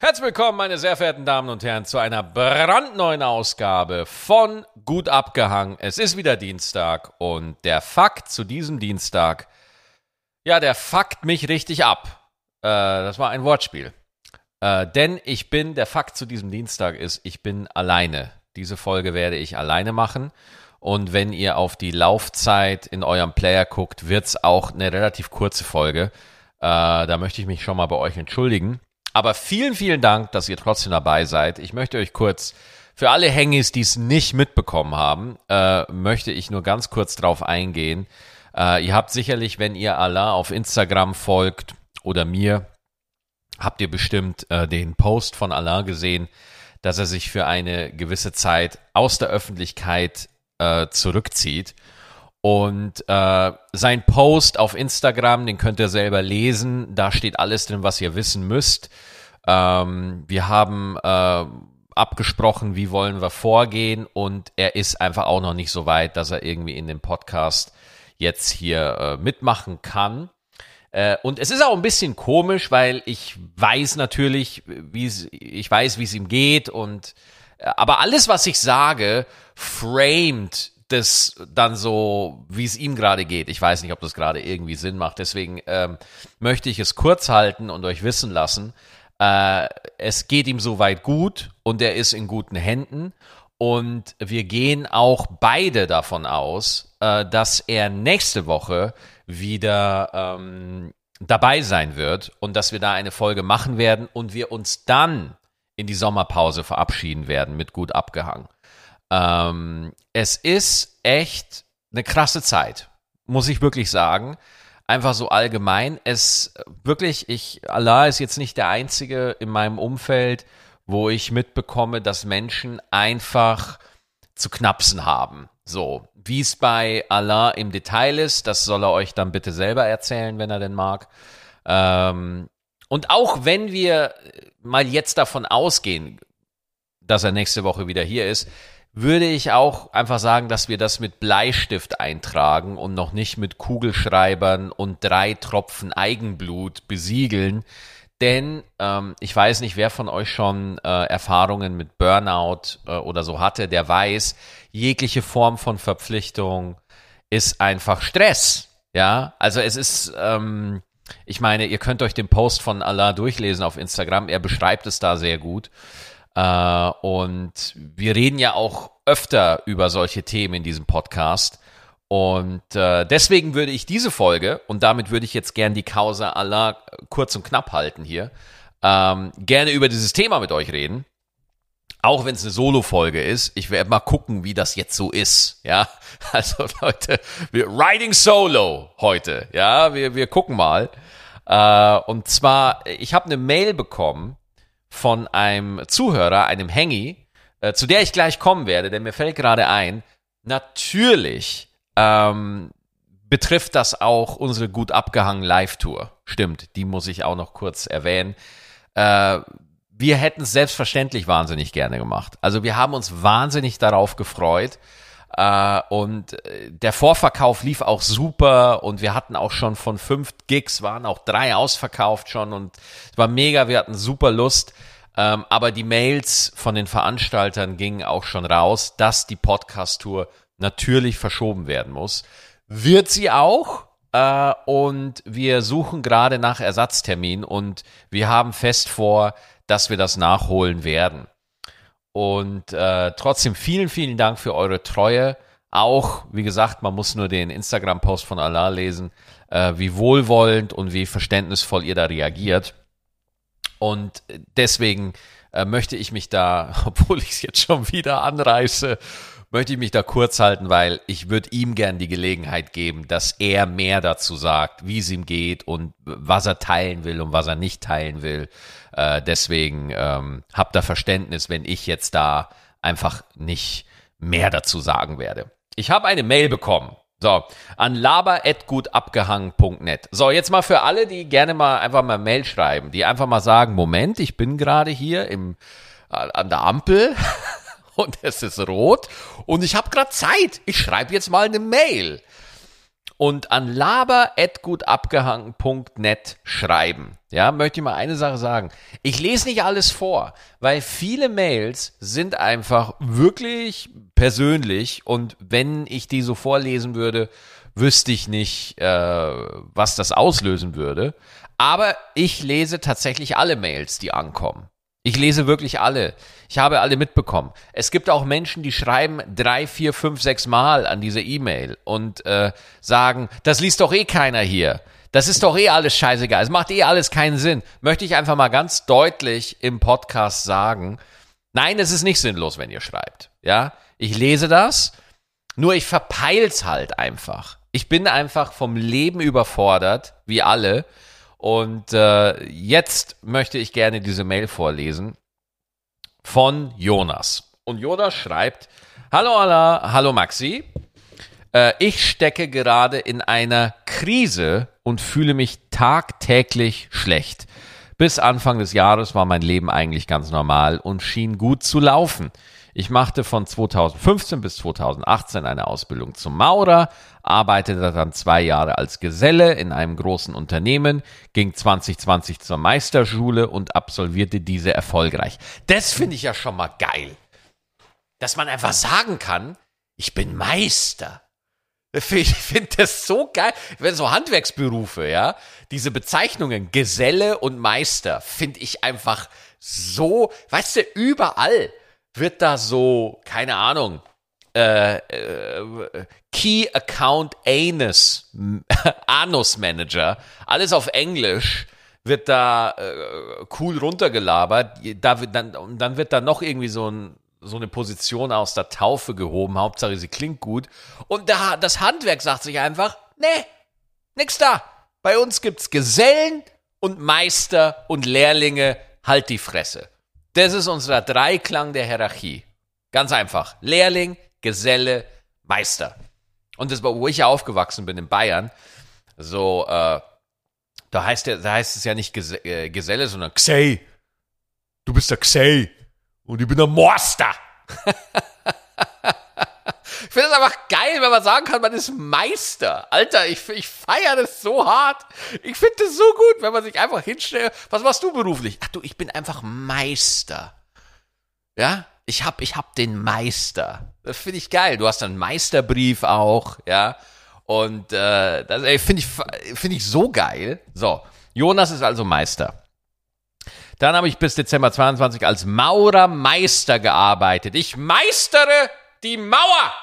Herzlich willkommen, meine sehr verehrten Damen und Herren, zu einer brandneuen Ausgabe von Gut abgehangen. Es ist wieder Dienstag und der Fakt zu diesem Dienstag, ja, der fuckt mich richtig ab. Äh, das war ein Wortspiel. Äh, denn ich bin, der Fakt zu diesem Dienstag ist, ich bin alleine. Diese Folge werde ich alleine machen. Und wenn ihr auf die Laufzeit in eurem Player guckt, wird's auch eine relativ kurze Folge. Äh, da möchte ich mich schon mal bei euch entschuldigen. Aber vielen, vielen Dank, dass ihr trotzdem dabei seid. Ich möchte euch kurz, für alle Hengis, die es nicht mitbekommen haben, äh, möchte ich nur ganz kurz drauf eingehen. Äh, ihr habt sicherlich, wenn ihr Allah auf Instagram folgt oder mir, habt ihr bestimmt äh, den Post von Allah gesehen, dass er sich für eine gewisse Zeit aus der Öffentlichkeit äh, zurückzieht. Und äh, sein Post auf Instagram, den könnt ihr selber lesen. Da steht alles drin, was ihr wissen müsst. Ähm, wir haben äh, abgesprochen, wie wollen wir vorgehen. Und er ist einfach auch noch nicht so weit, dass er irgendwie in dem Podcast jetzt hier äh, mitmachen kann. Äh, und es ist auch ein bisschen komisch, weil ich weiß natürlich, wie es, ich weiß, wie es ihm geht und äh, aber alles, was ich sage, framed das dann so, wie es ihm gerade geht. Ich weiß nicht, ob das gerade irgendwie Sinn macht. Deswegen ähm, möchte ich es kurz halten und euch wissen lassen. Äh, es geht ihm soweit gut und er ist in guten Händen. Und wir gehen auch beide davon aus, äh, dass er nächste Woche wieder ähm, dabei sein wird und dass wir da eine Folge machen werden und wir uns dann in die Sommerpause verabschieden werden mit gut abgehangen. Ähm, es ist echt eine krasse Zeit, muss ich wirklich sagen. Einfach so allgemein. Es wirklich, ich, Allah ist jetzt nicht der einzige in meinem Umfeld, wo ich mitbekomme, dass Menschen einfach zu knapsen haben. So, wie es bei Allah im Detail ist, das soll er euch dann bitte selber erzählen, wenn er denn mag. Ähm, und auch wenn wir mal jetzt davon ausgehen, dass er nächste Woche wieder hier ist, würde ich auch einfach sagen, dass wir das mit Bleistift eintragen und noch nicht mit Kugelschreibern und drei Tropfen Eigenblut besiegeln. Denn ähm, ich weiß nicht, wer von euch schon äh, Erfahrungen mit Burnout äh, oder so hatte, der weiß, jegliche Form von Verpflichtung ist einfach Stress. Ja, also es ist, ähm, ich meine, ihr könnt euch den Post von Allah durchlesen auf Instagram. Er beschreibt es da sehr gut. Äh, und wir reden ja auch öfter über solche Themen in diesem Podcast. Und äh, deswegen würde ich diese Folge, und damit würde ich jetzt gern die Causa Allah kurz und knapp halten hier, ähm, gerne über dieses Thema mit euch reden. Auch wenn es eine Solo-Folge ist, ich werde mal gucken, wie das jetzt so ist. Ja, also Leute, wir riding solo heute. Ja, wir, wir gucken mal. Äh, und zwar, ich habe eine Mail bekommen von einem Zuhörer, einem Hengi, äh, zu der ich gleich kommen werde, denn mir fällt gerade ein, natürlich ähm, betrifft das auch unsere gut abgehangen Live-Tour. Stimmt, die muss ich auch noch kurz erwähnen. Äh, wir hätten es selbstverständlich wahnsinnig gerne gemacht. Also wir haben uns wahnsinnig darauf gefreut. Äh, und äh, der Vorverkauf lief auch super und wir hatten auch schon von fünf Gigs, waren auch drei ausverkauft schon und es war mega, wir hatten super Lust. Ähm, aber die Mails von den Veranstaltern gingen auch schon raus, dass die Podcast-Tour natürlich verschoben werden muss. Wird sie auch, äh, und wir suchen gerade nach Ersatztermin und wir haben fest vor, dass wir das nachholen werden. Und äh, trotzdem vielen, vielen Dank für eure Treue. Auch, wie gesagt, man muss nur den Instagram-Post von Allah lesen, äh, wie wohlwollend und wie verständnisvoll ihr da reagiert. Und deswegen äh, möchte ich mich da, obwohl ich es jetzt schon wieder anreiße, möchte ich mich da kurz halten, weil ich würde ihm gern die Gelegenheit geben, dass er mehr dazu sagt, wie es ihm geht und was er teilen will und was er nicht teilen will. Äh, deswegen ähm, habt da Verständnis, wenn ich jetzt da einfach nicht mehr dazu sagen werde. Ich habe eine Mail bekommen. So, an laber.gutabgehangen.net. So, jetzt mal für alle, die gerne mal einfach mal Mail schreiben, die einfach mal sagen, Moment, ich bin gerade hier im, äh, an der Ampel und es ist rot und ich habe gerade Zeit. Ich schreibe jetzt mal eine Mail. Und an laber.gutabgehangen.net schreiben. Ja, möchte ich mal eine Sache sagen. Ich lese nicht alles vor, weil viele Mails sind einfach wirklich persönlich und wenn ich die so vorlesen würde, wüsste ich nicht, äh, was das auslösen würde. Aber ich lese tatsächlich alle Mails, die ankommen. Ich lese wirklich alle. Ich habe alle mitbekommen. Es gibt auch Menschen, die schreiben drei, vier, fünf, sechs Mal an diese E-Mail und äh, sagen, das liest doch eh keiner hier. Das ist doch eh alles scheißegal. Es macht eh alles keinen Sinn. Möchte ich einfach mal ganz deutlich im Podcast sagen. Nein, es ist nicht sinnlos, wenn ihr schreibt. Ja, ich lese das, nur ich verpeil's halt einfach. Ich bin einfach vom Leben überfordert, wie alle. Und äh, jetzt möchte ich gerne diese Mail vorlesen von Jonas. Und Jonas schreibt, Hallo Allah, hallo Maxi. Äh, ich stecke gerade in einer Krise und fühle mich tagtäglich schlecht. Bis Anfang des Jahres war mein Leben eigentlich ganz normal und schien gut zu laufen. Ich machte von 2015 bis 2018 eine Ausbildung zum Maurer, arbeitete dann zwei Jahre als Geselle in einem großen Unternehmen, ging 2020 zur Meisterschule und absolvierte diese erfolgreich. Das finde ich ja schon mal geil. Dass man einfach sagen kann, ich bin Meister. Ich finde das so geil. Wenn so Handwerksberufe, ja, diese Bezeichnungen Geselle und Meister finde ich einfach so, weißt du, überall wird da so, keine Ahnung, äh, äh, Key Account Anus, Anus Manager, alles auf Englisch, wird da äh, cool runtergelabert. Da wird dann, dann wird da noch irgendwie so, ein, so eine Position aus der Taufe gehoben. Hauptsache, sie klingt gut. Und da, das Handwerk sagt sich einfach, nee, nix da. Bei uns gibt's Gesellen und Meister und Lehrlinge. Halt die Fresse. Das ist unser Dreiklang der Hierarchie. Ganz einfach. Lehrling, Geselle, Meister. Und das, wo ich ja aufgewachsen bin in Bayern, so, äh, da heißt, der, da heißt es ja nicht Ges äh, Geselle, sondern Xey. Du bist der Xey. Und ich bin der Morster. ich finde es einfach geil, wenn man sagen kann, man ist Meister. Alter, ich, ich feiere das so hart. Ich finde das so gut, wenn man sich einfach hinstellt. Was machst du beruflich? Ach du, ich bin einfach Meister. Ja? Ich hab, ich hab den Meister. Das finde ich geil. Du hast einen Meisterbrief auch, ja. Und äh, das finde ich, find ich so geil. So, Jonas ist also Meister. Dann habe ich bis Dezember 22 als Maurermeister gearbeitet. Ich meistere die Mauer.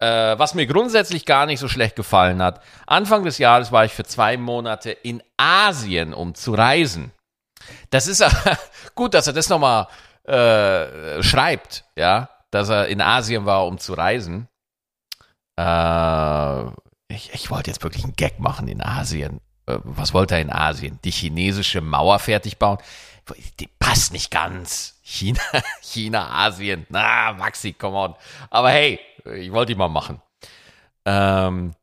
Äh, was mir grundsätzlich gar nicht so schlecht gefallen hat. Anfang des Jahres war ich für zwei Monate in Asien, um zu reisen. Das ist gut, dass er das nochmal äh, schreibt, ja, dass er in Asien war, um zu reisen. Äh, ich, ich wollte jetzt wirklich einen Gag machen in Asien. Äh, was wollte er in Asien? Die chinesische Mauer fertig bauen? Die passt nicht ganz. China, China, Asien. Na, Maxi, come on. Aber hey, ich wollte die mal machen. Ähm,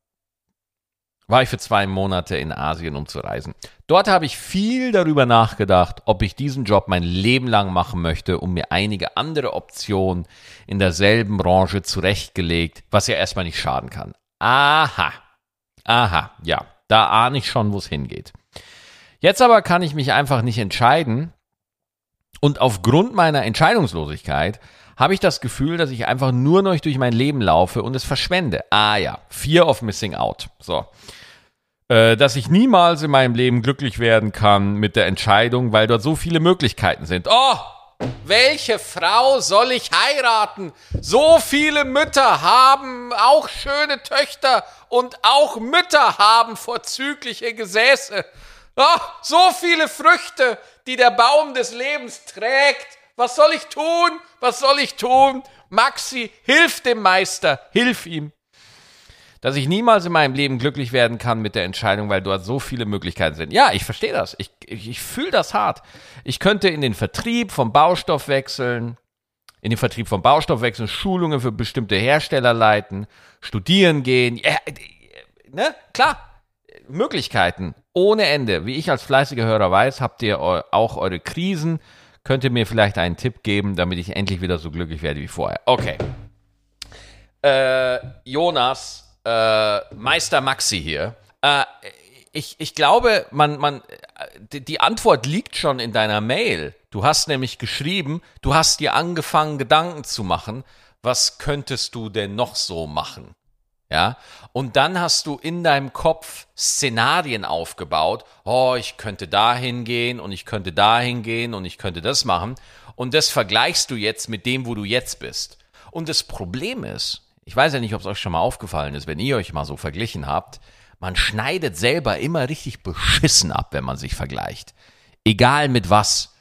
war ich für zwei Monate in Asien, um zu reisen. Dort habe ich viel darüber nachgedacht, ob ich diesen Job mein Leben lang machen möchte und mir einige andere Optionen in derselben Branche zurechtgelegt, was ja erstmal nicht schaden kann. Aha. Aha, ja, da ahne ich schon, wo es hingeht. Jetzt aber kann ich mich einfach nicht entscheiden und aufgrund meiner Entscheidungslosigkeit habe ich das Gefühl, dass ich einfach nur noch durch mein Leben laufe und es verschwende. Ah ja, Fear of Missing Out. So. Äh, dass ich niemals in meinem Leben glücklich werden kann mit der Entscheidung, weil dort so viele Möglichkeiten sind. Oh, welche Frau soll ich heiraten? So viele Mütter haben auch schöne Töchter und auch Mütter haben vorzügliche Gesäße. Oh, so viele Früchte, die der Baum des Lebens trägt. Was soll ich tun? Was soll ich tun? Maxi, hilf dem Meister, hilf ihm. Dass ich niemals in meinem Leben glücklich werden kann mit der Entscheidung, weil dort so viele Möglichkeiten sind. Ja, ich verstehe das. Ich, ich, ich fühle das hart. Ich könnte in den Vertrieb vom Baustoff wechseln, in den Vertrieb vom Baustoff wechseln, Schulungen für bestimmte Hersteller leiten, studieren gehen. Ja, ne? Klar, Möglichkeiten ohne Ende. Wie ich als fleißiger Hörer weiß, habt ihr auch eure Krisen Könnt ihr mir vielleicht einen Tipp geben, damit ich endlich wieder so glücklich werde wie vorher? Okay. Äh, Jonas, äh, Meister Maxi hier. Äh, ich, ich glaube, man, man, die Antwort liegt schon in deiner Mail. Du hast nämlich geschrieben, du hast dir angefangen, Gedanken zu machen, was könntest du denn noch so machen? Ja, und dann hast du in deinem Kopf Szenarien aufgebaut. Oh, ich könnte dahin gehen und ich könnte dahin gehen und ich könnte das machen. Und das vergleichst du jetzt mit dem, wo du jetzt bist. Und das Problem ist, ich weiß ja nicht, ob es euch schon mal aufgefallen ist, wenn ihr euch mal so verglichen habt, man schneidet selber immer richtig beschissen ab, wenn man sich vergleicht. Egal mit was.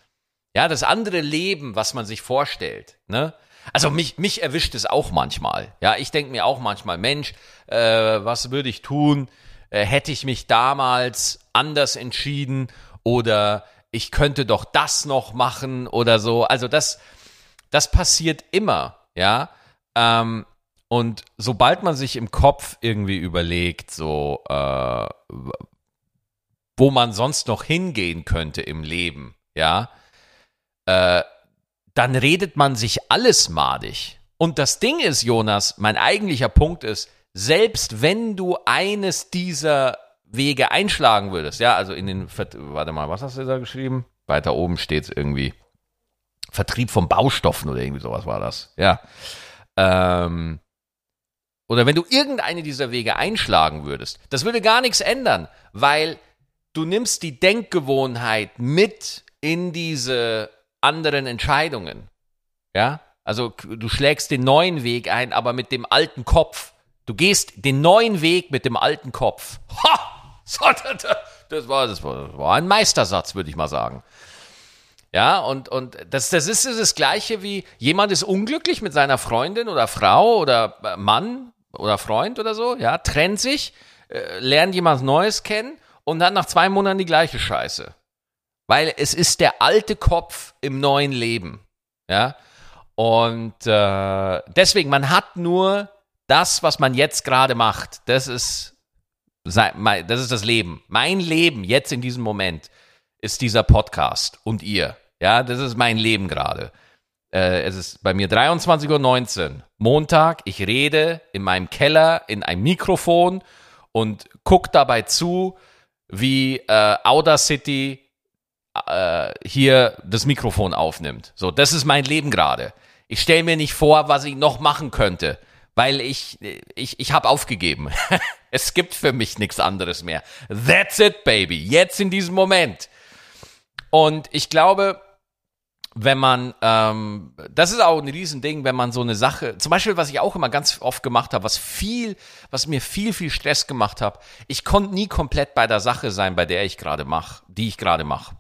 Ja, das andere Leben, was man sich vorstellt, ne? Also mich, mich erwischt es auch manchmal. Ja, ich denke mir auch manchmal, Mensch, äh, was würde ich tun? Äh, hätte ich mich damals anders entschieden oder ich könnte doch das noch machen oder so. Also das, das passiert immer, ja. Ähm, und sobald man sich im Kopf irgendwie überlegt, so, äh, wo man sonst noch hingehen könnte im Leben, ja, äh, dann redet man sich alles madig. Und das Ding ist, Jonas, mein eigentlicher Punkt ist, selbst wenn du eines dieser Wege einschlagen würdest, ja, also in den, warte mal, was hast du da geschrieben? Weiter oben steht es irgendwie. Vertrieb von Baustoffen oder irgendwie sowas war das, ja. Ähm, oder wenn du irgendeine dieser Wege einschlagen würdest, das würde gar nichts ändern, weil du nimmst die Denkgewohnheit mit in diese anderen Entscheidungen. Ja? Also du schlägst den neuen Weg ein, aber mit dem alten Kopf. Du gehst den neuen Weg mit dem alten Kopf. Ha! Das war, das war ein Meistersatz, würde ich mal sagen. Ja, und, und das, das ist das Gleiche wie jemand ist unglücklich mit seiner Freundin oder Frau oder äh, Mann oder Freund oder so, ja, trennt sich, äh, lernt jemand Neues kennen und dann nach zwei Monaten die gleiche Scheiße. Weil es ist der alte Kopf im neuen Leben. Ja. Und äh, deswegen, man hat nur das, was man jetzt gerade macht. Das ist, das ist das Leben. Mein Leben jetzt in diesem Moment ist dieser Podcast und ihr. Ja, das ist mein Leben gerade. Äh, es ist bei mir 23.19 Uhr, Montag. Ich rede in meinem Keller in ein Mikrofon und gucke dabei zu, wie äh, Audacity äh, hier das Mikrofon aufnimmt. So, das ist mein Leben gerade. Ich stelle mir nicht vor, was ich noch machen könnte, weil ich, ich, ich habe aufgegeben. es gibt für mich nichts anderes mehr. That's it, baby. Jetzt in diesem Moment. Und ich glaube, wenn man, ähm, das ist auch ein Riesending, wenn man so eine Sache, zum Beispiel, was ich auch immer ganz oft gemacht habe, was viel, was mir viel, viel Stress gemacht habe, ich konnte nie komplett bei der Sache sein, bei der ich gerade mache, die ich gerade mache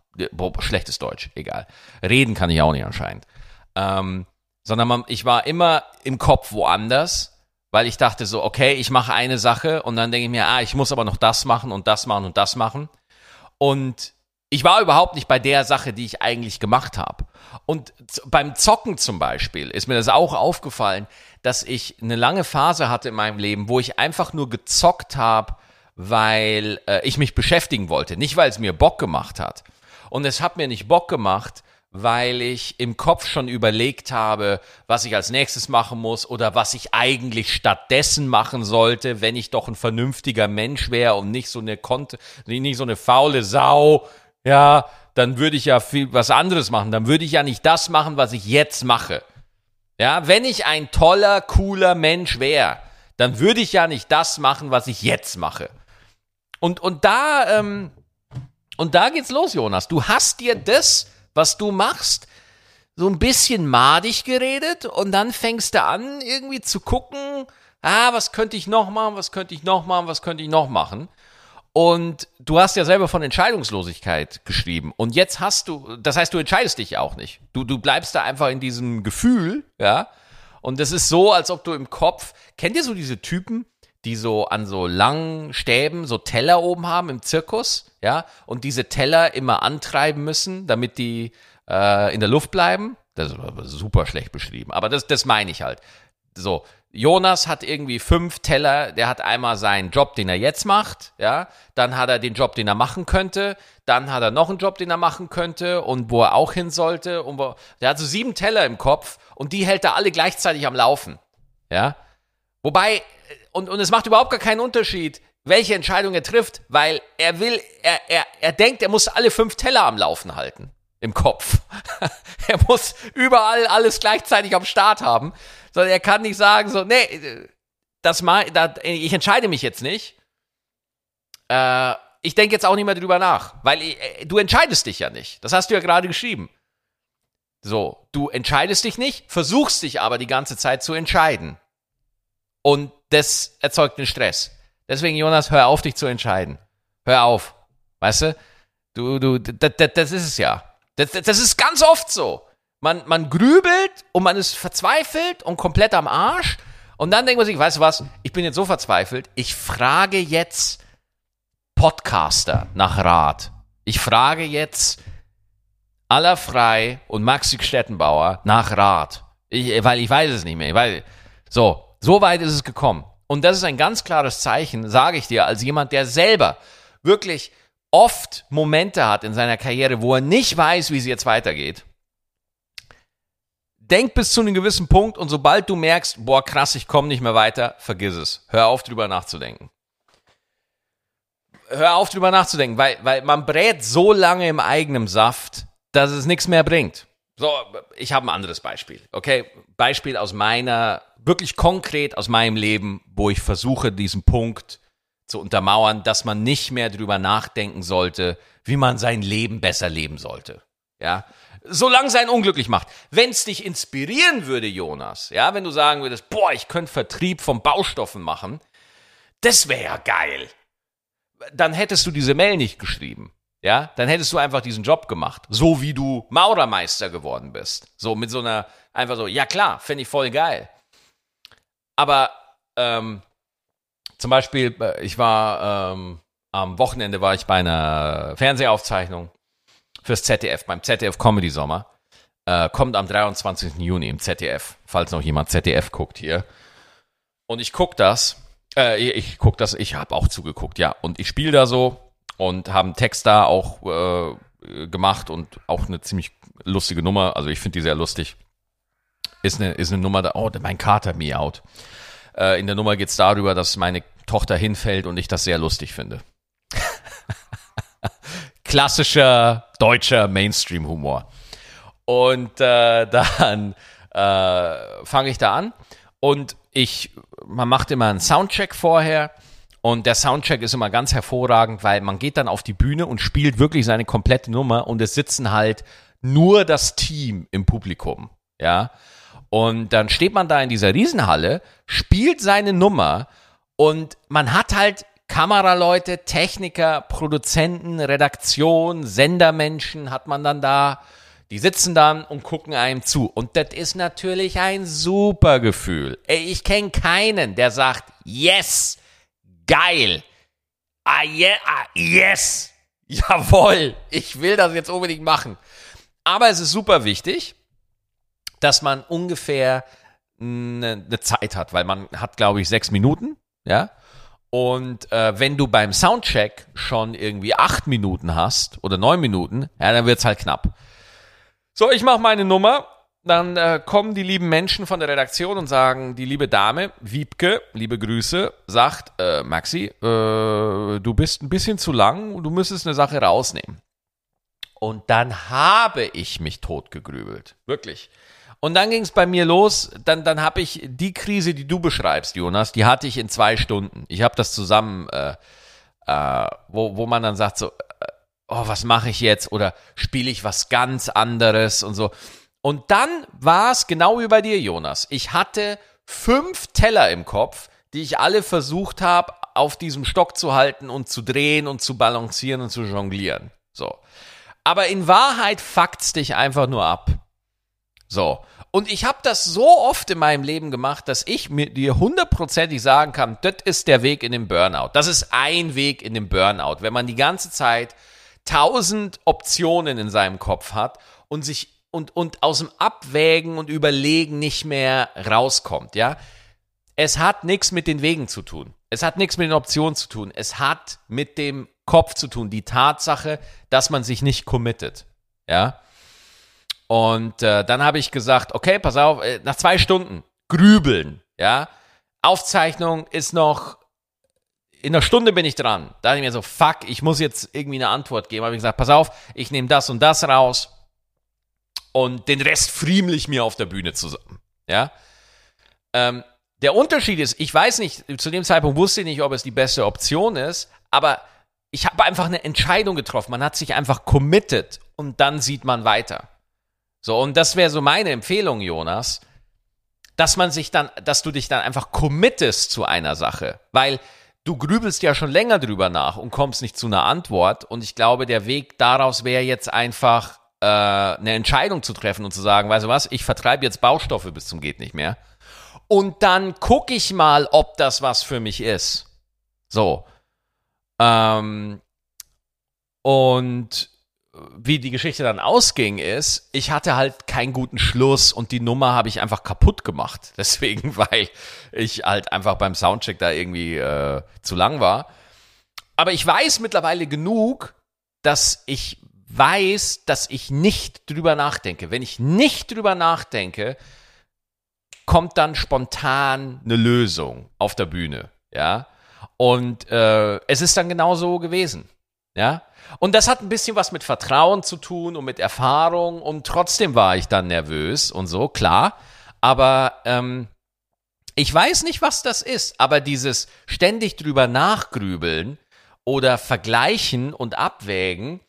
schlechtes Deutsch, egal. Reden kann ich auch nicht anscheinend. Ähm, sondern man, ich war immer im Kopf woanders, weil ich dachte so, okay, ich mache eine Sache und dann denke ich mir, ah, ich muss aber noch das machen und das machen und das machen. Und ich war überhaupt nicht bei der Sache, die ich eigentlich gemacht habe. Und beim Zocken zum Beispiel ist mir das auch aufgefallen, dass ich eine lange Phase hatte in meinem Leben, wo ich einfach nur gezockt habe, weil äh, ich mich beschäftigen wollte, nicht weil es mir Bock gemacht hat. Und es hat mir nicht Bock gemacht, weil ich im Kopf schon überlegt habe, was ich als nächstes machen muss oder was ich eigentlich stattdessen machen sollte, wenn ich doch ein vernünftiger Mensch wäre und nicht so eine Konte, nicht so eine faule Sau, ja, dann würde ich ja viel was anderes machen. Dann würde ich ja nicht das machen, was ich jetzt mache. Ja, wenn ich ein toller, cooler Mensch wäre, dann würde ich ja nicht das machen, was ich jetzt mache. Und, und da, ähm, und da geht's los, Jonas. Du hast dir das, was du machst, so ein bisschen madig geredet und dann fängst du an, irgendwie zu gucken, ah, was könnte ich noch machen, was könnte ich noch machen, was könnte ich noch machen. Und du hast ja selber von Entscheidungslosigkeit geschrieben. Und jetzt hast du, das heißt, du entscheidest dich auch nicht. Du, du bleibst da einfach in diesem Gefühl, ja. Und das ist so, als ob du im Kopf, kennt ihr so diese Typen, die so an so langen Stäben so Teller oben haben im Zirkus, ja, und diese Teller immer antreiben müssen, damit die äh, in der Luft bleiben. Das ist super schlecht beschrieben, aber das, das meine ich halt. So, Jonas hat irgendwie fünf Teller, der hat einmal seinen Job, den er jetzt macht, ja, dann hat er den Job, den er machen könnte, dann hat er noch einen Job, den er machen könnte und wo er auch hin sollte und wo, der hat so sieben Teller im Kopf und die hält er alle gleichzeitig am Laufen, ja. Wobei und, und es macht überhaupt gar keinen Unterschied, welche Entscheidung er trifft, weil er will, er, er, er denkt, er muss alle fünf Teller am Laufen halten. Im Kopf. er muss überall alles gleichzeitig am Start haben. Sondern er kann nicht sagen, so, nee, das mal, ich entscheide mich jetzt nicht. Äh, ich denke jetzt auch nicht mehr drüber nach, weil äh, du entscheidest dich ja nicht. Das hast du ja gerade geschrieben. So, du entscheidest dich nicht, versuchst dich aber die ganze Zeit zu entscheiden. Und das erzeugt einen Stress. Deswegen, Jonas, hör auf, dich zu entscheiden. Hör auf. Weißt du? Du, du, das, das, das ist es ja. Das, das ist ganz oft so. Man, man grübelt und man ist verzweifelt und komplett am Arsch. Und dann denkt man sich, weißt du was, ich bin jetzt so verzweifelt, ich frage jetzt Podcaster nach Rat. Ich frage jetzt Allerfrei und Maxi Stettenbauer nach Rat. Ich, weil ich weiß es nicht mehr. Weil, so, so weit ist es gekommen. Und das ist ein ganz klares Zeichen, sage ich dir, als jemand, der selber wirklich oft Momente hat in seiner Karriere, wo er nicht weiß, wie es jetzt weitergeht. Denk bis zu einem gewissen Punkt und sobald du merkst, boah, krass, ich komme nicht mehr weiter, vergiss es. Hör auf, drüber nachzudenken. Hör auf, drüber nachzudenken, weil, weil man brät so lange im eigenen Saft, dass es nichts mehr bringt. So, ich habe ein anderes Beispiel. Okay, Beispiel aus meiner, wirklich konkret aus meinem Leben, wo ich versuche, diesen Punkt zu untermauern, dass man nicht mehr drüber nachdenken sollte, wie man sein Leben besser leben sollte. Ja, solange es einen unglücklich macht. Wenn es dich inspirieren würde, Jonas, ja, wenn du sagen würdest, boah, ich könnte Vertrieb von Baustoffen machen, das wäre ja geil. Dann hättest du diese Mail nicht geschrieben. Ja, dann hättest du einfach diesen Job gemacht, so wie du Maurermeister geworden bist. So mit so einer, einfach so, ja klar, finde ich voll geil. Aber ähm, zum Beispiel, äh, ich war ähm, am Wochenende war ich bei einer Fernsehaufzeichnung fürs ZDF, beim ZDF Comedy Sommer. Äh, kommt am 23. Juni im ZDF, falls noch jemand ZDF guckt hier. Und ich guck das, äh, ich guck das, ich habe auch zugeguckt, ja. Und ich spiele da so und habe einen Text da auch äh, gemacht und auch eine ziemlich lustige Nummer. Also ich finde die sehr lustig. Ist eine, ist eine Nummer da, oh, mein Kater miaut. Äh, in der Nummer geht es darüber, dass meine Tochter hinfällt und ich das sehr lustig finde. Klassischer deutscher Mainstream-Humor. Und äh, dann äh, fange ich da an und ich, man macht immer einen Soundcheck vorher und der Soundcheck ist immer ganz hervorragend, weil man geht dann auf die Bühne und spielt wirklich seine komplette Nummer und es sitzen halt nur das Team im Publikum, ja. Und dann steht man da in dieser Riesenhalle, spielt seine Nummer und man hat halt Kameraleute, Techniker, Produzenten, Redaktion, Sendermenschen hat man dann da. Die sitzen dann und gucken einem zu. Und das ist natürlich ein super Gefühl. Ich kenne keinen, der sagt, yes, geil. Ah, yeah, ah, yes. Jawohl, ich will das jetzt unbedingt machen. Aber es ist super wichtig, dass man ungefähr eine, eine Zeit hat, weil man hat, glaube ich, sechs Minuten, ja. Und äh, wenn du beim Soundcheck schon irgendwie acht Minuten hast oder neun Minuten, ja, dann wird's halt knapp. So, ich mache meine Nummer dann äh, kommen die lieben Menschen von der Redaktion und sagen, die liebe Dame, Wiebke, liebe Grüße, sagt, äh, Maxi, äh, du bist ein bisschen zu lang, du müsstest eine Sache rausnehmen. Und dann habe ich mich totgegrübelt. Wirklich. Und dann ging es bei mir los, dann, dann habe ich die Krise, die du beschreibst, Jonas, die hatte ich in zwei Stunden. Ich habe das zusammen, äh, äh, wo, wo man dann sagt so, äh, oh, was mache ich jetzt? Oder spiele ich was ganz anderes und so. Und dann war es genau wie bei dir, Jonas. Ich hatte fünf Teller im Kopf, die ich alle versucht habe, auf diesem Stock zu halten und zu drehen und zu balancieren und zu jonglieren. So. Aber in Wahrheit fuckt's dich einfach nur ab. So. Und ich habe das so oft in meinem Leben gemacht, dass ich mir dir hundertprozentig sagen kann, das ist der Weg in den Burnout. Das ist ein Weg in den Burnout, wenn man die ganze Zeit tausend Optionen in seinem Kopf hat und sich und, und aus dem Abwägen und Überlegen nicht mehr rauskommt, ja. Es hat nichts mit den Wegen zu tun. Es hat nichts mit den Optionen zu tun. Es hat mit dem Kopf zu tun. Die Tatsache, dass man sich nicht committet, ja. Und äh, dann habe ich gesagt, okay, pass auf, äh, nach zwei Stunden grübeln, ja, Aufzeichnung ist noch, in einer Stunde bin ich dran. Da dachte ich mir so, fuck, ich muss jetzt irgendwie eine Antwort geben. Habe ich gesagt, pass auf, ich nehme das und das raus und den Rest friemel ich mir auf der Bühne zusammen. Ja. Ähm, der Unterschied ist, ich weiß nicht, zu dem Zeitpunkt wusste ich nicht, ob es die beste Option ist, aber ich habe einfach eine Entscheidung getroffen. Man hat sich einfach committed und dann sieht man weiter. So, und das wäre so meine Empfehlung, Jonas, dass man sich dann, dass du dich dann einfach committest zu einer Sache, weil du grübelst ja schon länger drüber nach und kommst nicht zu einer Antwort. Und ich glaube, der Weg daraus wäre jetzt einfach äh, eine Entscheidung zu treffen und zu sagen, weißt du was, ich vertreibe jetzt Baustoffe bis zum geht nicht mehr. Und dann gucke ich mal, ob das was für mich ist. So. Ähm, und wie die Geschichte dann ausging, ist, ich hatte halt keinen guten Schluss und die Nummer habe ich einfach kaputt gemacht. Deswegen, weil ich halt einfach beim Soundcheck da irgendwie äh, zu lang war. Aber ich weiß mittlerweile genug, dass ich weiß, dass ich nicht drüber nachdenke. Wenn ich nicht drüber nachdenke, kommt dann spontan eine Lösung auf der Bühne. Ja. Und äh, es ist dann genau so gewesen. Ja. Und das hat ein bisschen was mit Vertrauen zu tun und mit Erfahrung. Und trotzdem war ich dann nervös und so, klar. Aber ähm, ich weiß nicht, was das ist. Aber dieses ständig drüber nachgrübeln oder vergleichen und abwägen,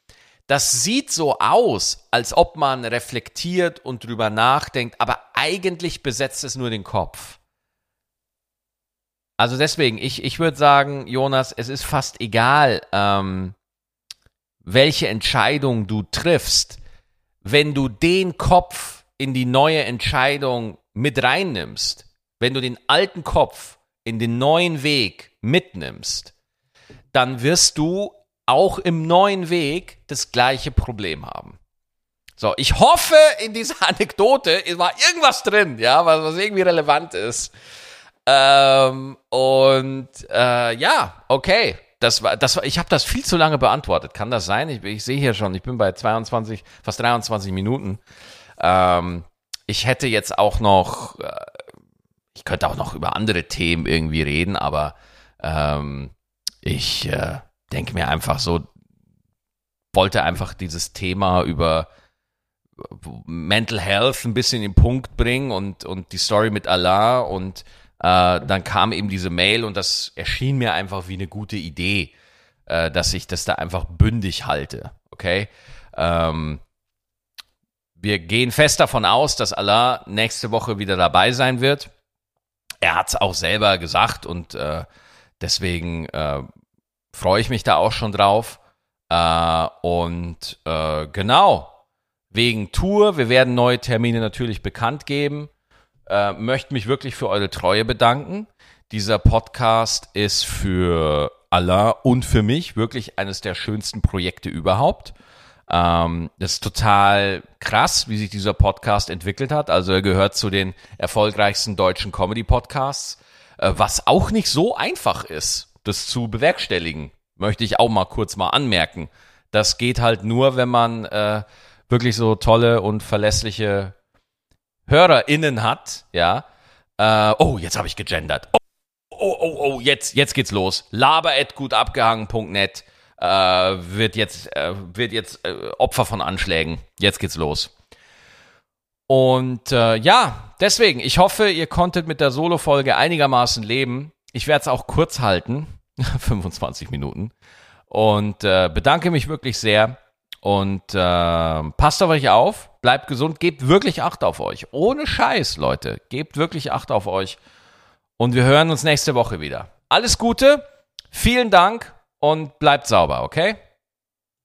das sieht so aus, als ob man reflektiert und drüber nachdenkt, aber eigentlich besetzt es nur den Kopf. Also deswegen, ich, ich würde sagen, Jonas, es ist fast egal, ähm, welche Entscheidung du triffst, wenn du den Kopf in die neue Entscheidung mit reinnimmst, wenn du den alten Kopf in den neuen Weg mitnimmst, dann wirst du auch im neuen Weg das gleiche Problem haben. So, ich hoffe, in dieser Anekdote war irgendwas drin, ja, was, was irgendwie relevant ist. Ähm, und äh, ja, okay das war, das war, ich habe das viel zu lange beantwortet. Kann das sein? Ich, ich sehe hier schon, ich bin bei 22, fast 23 Minuten. Ähm, ich hätte jetzt auch noch, äh, ich könnte auch noch über andere Themen irgendwie reden, aber ähm, ich äh, denke mir einfach so, wollte einfach dieses Thema über Mental Health ein bisschen in den Punkt bringen und, und die Story mit Allah und äh, dann kam eben diese Mail und das erschien mir einfach wie eine gute Idee, äh, dass ich das da einfach bündig halte. Okay? Ähm, wir gehen fest davon aus, dass Allah nächste Woche wieder dabei sein wird. Er hat es auch selber gesagt und äh, deswegen äh, freue ich mich da auch schon drauf. Äh, und äh, genau, wegen Tour, wir werden neue Termine natürlich bekannt geben äh, möchte mich wirklich für eure Treue bedanken. Dieser Podcast ist für Allah und für mich wirklich eines der schönsten Projekte überhaupt. Ähm, ist total krass, wie sich dieser Podcast entwickelt hat. Also er gehört zu den erfolgreichsten deutschen Comedy-Podcasts, äh, was auch nicht so einfach ist, das zu bewerkstelligen. Möchte ich auch mal kurz mal anmerken. Das geht halt nur, wenn man äh, wirklich so tolle und verlässliche HörerInnen hat, ja, äh, oh, jetzt habe ich gegendert. Oh, oh, oh, oh, jetzt, jetzt geht's los. Laber.gutabgehangen.net äh, wird jetzt, äh, wird jetzt äh, Opfer von Anschlägen. Jetzt geht's los. Und äh, ja, deswegen, ich hoffe, ihr konntet mit der Solo-Folge einigermaßen leben. Ich werde es auch kurz halten, 25 Minuten. Und äh, bedanke mich wirklich sehr. Und äh, passt auf euch auf, bleibt gesund, gebt wirklich Acht auf euch. Ohne Scheiß, Leute. Gebt wirklich Acht auf euch. Und wir hören uns nächste Woche wieder. Alles Gute, vielen Dank und bleibt sauber, okay?